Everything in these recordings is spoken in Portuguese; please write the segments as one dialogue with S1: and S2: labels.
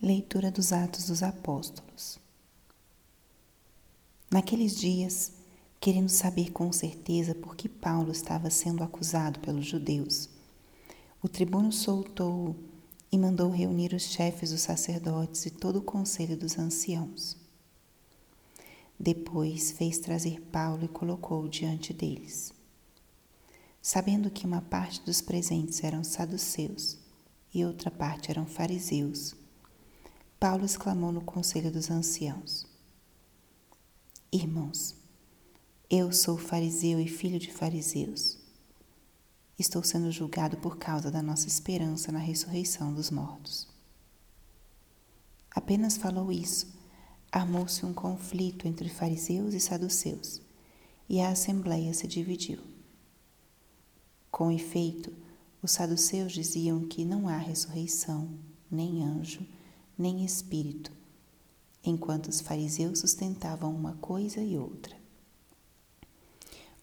S1: Leitura dos Atos dos Apóstolos. Naqueles dias, querendo saber com certeza por que Paulo estava sendo acusado pelos judeus, o tribuno soltou-o e mandou reunir os chefes dos sacerdotes e todo o conselho dos anciãos. Depois fez trazer Paulo e colocou-o diante deles. Sabendo que uma parte dos presentes eram saduceus e outra parte eram fariseus, Paulo exclamou no conselho dos anciãos: Irmãos, eu sou fariseu e filho de fariseus. Estou sendo julgado por causa da nossa esperança na ressurreição dos mortos. Apenas falou isso, armou-se um conflito entre fariseus e saduceus, e a assembleia se dividiu. Com efeito, os saduceus diziam que não há ressurreição, nem anjo, nem espírito, enquanto os fariseus sustentavam uma coisa e outra.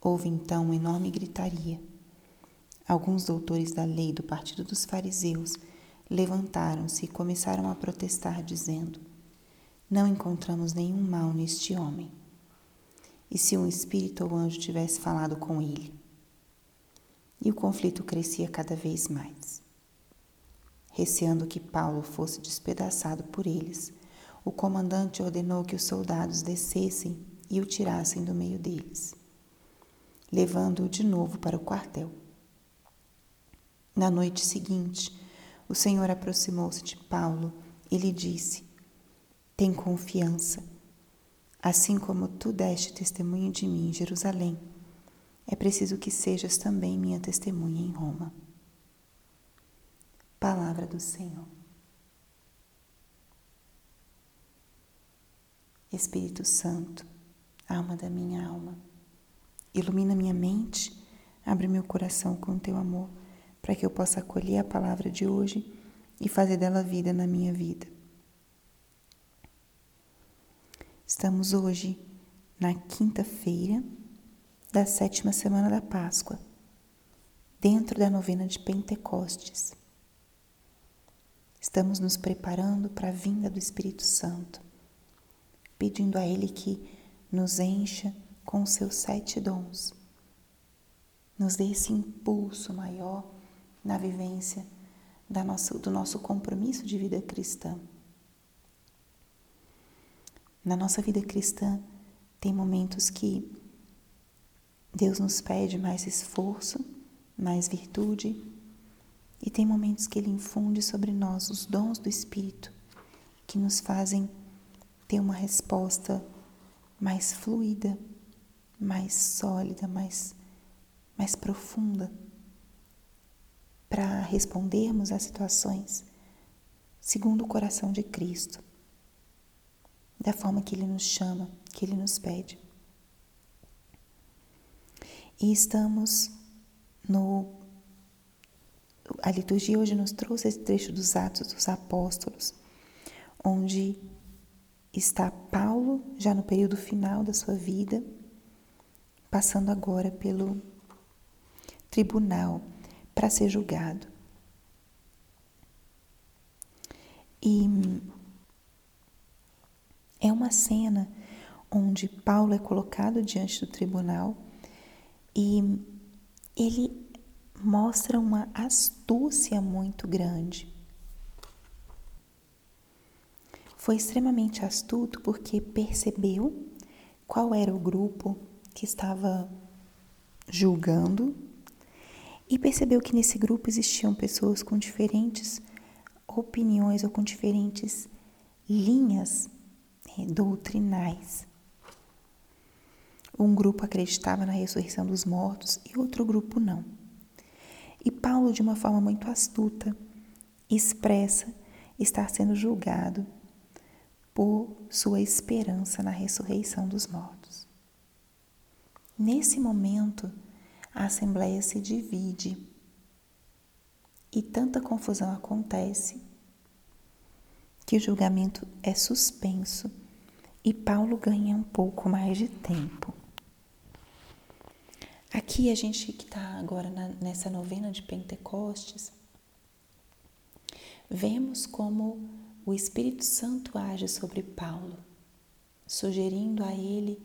S1: Houve então uma enorme gritaria. Alguns doutores da lei do partido dos fariseus levantaram-se e começaram a protestar, dizendo: Não encontramos nenhum mal neste homem. E se um espírito ou anjo tivesse falado com ele? E o conflito crescia cada vez mais. Receando que Paulo fosse despedaçado por eles, o comandante ordenou que os soldados descessem e o tirassem do meio deles, levando-o de novo para o quartel. Na noite seguinte, o Senhor aproximou-se de Paulo e lhe disse: Tem confiança. Assim como tu deste testemunho de mim em Jerusalém, é preciso que sejas também minha testemunha em Roma. Palavra do Senhor. Espírito Santo, alma da minha alma, ilumina minha mente, abre meu coração com teu amor, para que eu possa acolher a palavra de hoje e fazer dela vida na minha vida. Estamos hoje na quinta-feira da sétima semana da Páscoa, dentro da novena de Pentecostes. Estamos nos preparando para a vinda do Espírito Santo, pedindo a Ele que nos encha com os seus sete dons, nos dê esse impulso maior na vivência da nossa, do nosso compromisso de vida cristã. Na nossa vida cristã, tem momentos que Deus nos pede mais esforço, mais virtude, e tem momentos que Ele infunde sobre nós os dons do Espírito que nos fazem ter uma resposta mais fluida, mais sólida, mais, mais profunda para respondermos às situações segundo o coração de Cristo, da forma que Ele nos chama, que Ele nos pede. E estamos no a liturgia hoje nos trouxe esse trecho dos Atos dos Apóstolos, onde está Paulo, já no período final da sua vida, passando agora pelo tribunal para ser julgado. E é uma cena onde Paulo é colocado diante do tribunal e ele mostra uma astúcia muito grande. Foi extremamente astuto porque percebeu qual era o grupo que estava julgando e percebeu que nesse grupo existiam pessoas com diferentes opiniões ou com diferentes linhas eh, doutrinais. Um grupo acreditava na ressurreição dos mortos e outro grupo não. E Paulo, de uma forma muito astuta, expressa estar sendo julgado por sua esperança na ressurreição dos mortos. Nesse momento, a Assembleia se divide e tanta confusão acontece que o julgamento é suspenso e Paulo ganha um pouco mais de tempo. Aqui a gente que está agora na, nessa novena de Pentecostes, vemos como o Espírito Santo age sobre Paulo, sugerindo a ele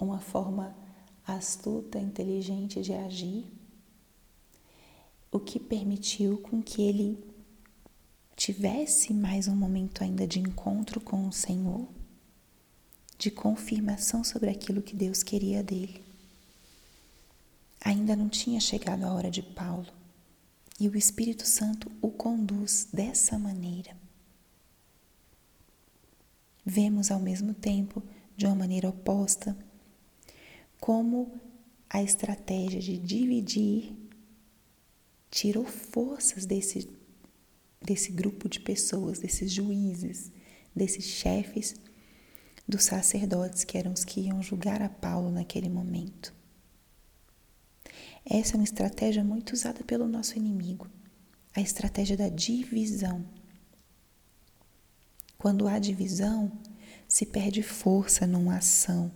S1: uma forma astuta, inteligente de agir, o que permitiu com que ele tivesse mais um momento ainda de encontro com o Senhor, de confirmação sobre aquilo que Deus queria dele. Ainda não tinha chegado a hora de Paulo e o Espírito Santo o conduz dessa maneira. Vemos ao mesmo tempo, de uma maneira oposta, como a estratégia de dividir tirou forças desse, desse grupo de pessoas, desses juízes, desses chefes dos sacerdotes que eram os que iam julgar a Paulo naquele momento. Essa é uma estratégia muito usada pelo nosso inimigo, a estratégia da divisão. Quando há divisão, se perde força numa ação,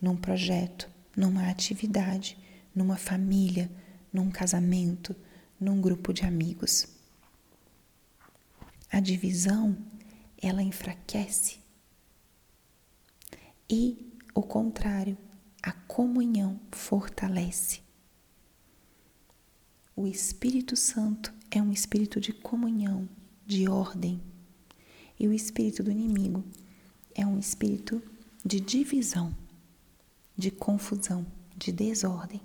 S1: num projeto, numa atividade, numa família, num casamento, num grupo de amigos. A divisão, ela enfraquece. E o contrário, a comunhão fortalece. O Espírito Santo é um espírito de comunhão, de ordem. E o espírito do inimigo é um espírito de divisão, de confusão, de desordem.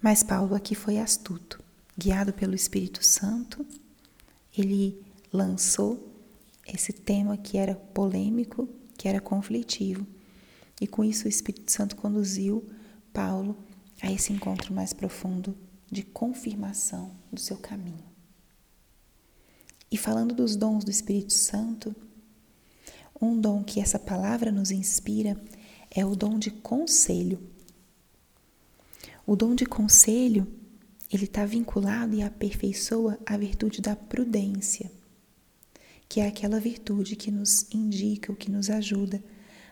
S1: Mas Paulo aqui foi astuto, guiado pelo Espírito Santo, ele lançou esse tema que era polêmico, que era conflitivo. E com isso o Espírito Santo conduziu Paulo a esse encontro mais profundo de confirmação do seu caminho. E falando dos dons do Espírito Santo, um dom que essa palavra nos inspira é o dom de conselho. O dom de conselho, ele está vinculado e aperfeiçoa a virtude da prudência, que é aquela virtude que nos indica, o que nos ajuda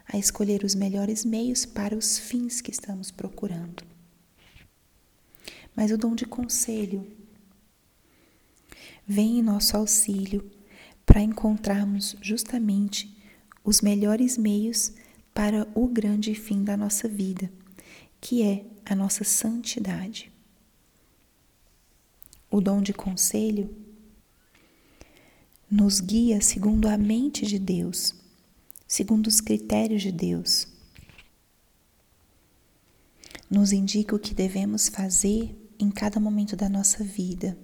S1: a escolher os melhores meios para os fins que estamos procurando mas o dom de conselho vem em nosso auxílio para encontrarmos justamente os melhores meios para o grande fim da nossa vida, que é a nossa santidade. O dom de conselho nos guia segundo a mente de Deus, segundo os critérios de Deus. Nos indica o que devemos fazer em cada momento da nossa vida,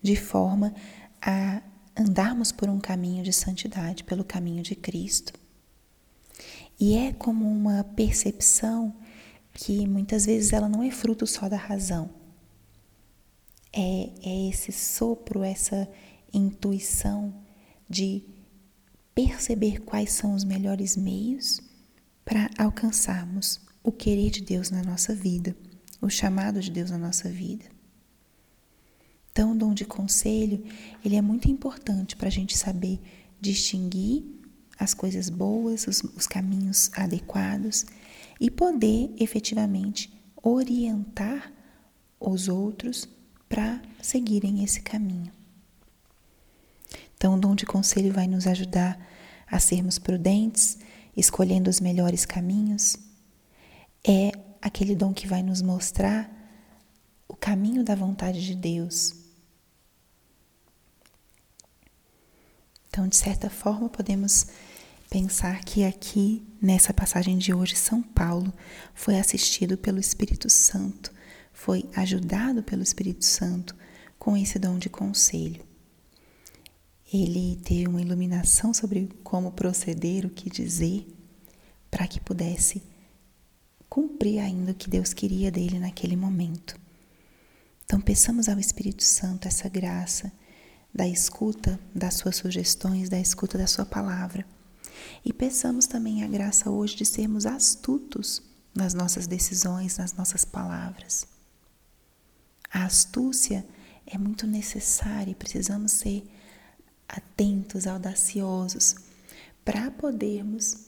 S1: de forma a andarmos por um caminho de santidade, pelo caminho de Cristo. E é como uma percepção que muitas vezes ela não é fruto só da razão. É, é esse sopro, essa intuição de perceber quais são os melhores meios para alcançarmos o querer de Deus na nossa vida o chamado de Deus na nossa vida. Então, o dom de conselho, ele é muito importante para a gente saber distinguir as coisas boas, os, os caminhos adequados e poder efetivamente orientar os outros para seguirem esse caminho. Então, o dom de conselho vai nos ajudar a sermos prudentes, escolhendo os melhores caminhos. É aquele dom que vai nos mostrar o caminho da vontade de Deus. Então, de certa forma, podemos pensar que aqui, nessa passagem de hoje, São Paulo foi assistido pelo Espírito Santo, foi ajudado pelo Espírito Santo com esse dom de conselho. Ele teve uma iluminação sobre como proceder, o que dizer, para que pudesse cumprir ainda o que Deus queria dele naquele momento. Então, peçamos ao Espírito Santo essa graça da escuta das suas sugestões, da escuta da sua palavra. E peçamos também a graça hoje de sermos astutos nas nossas decisões, nas nossas palavras. A astúcia é muito necessária e precisamos ser atentos, audaciosos, para podermos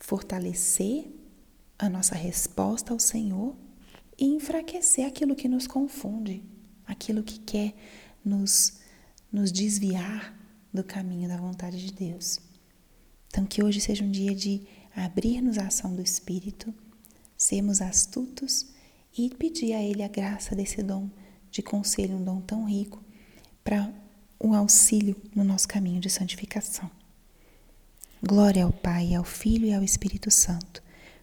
S1: fortalecer a nossa resposta ao Senhor e enfraquecer aquilo que nos confunde, aquilo que quer nos, nos desviar do caminho da vontade de Deus. Então, que hoje seja um dia de abrir-nos à ação do Espírito, sermos astutos e pedir a Ele a graça desse dom de conselho, um dom tão rico, para um auxílio no nosso caminho de santificação. Glória ao Pai, ao Filho e ao Espírito Santo,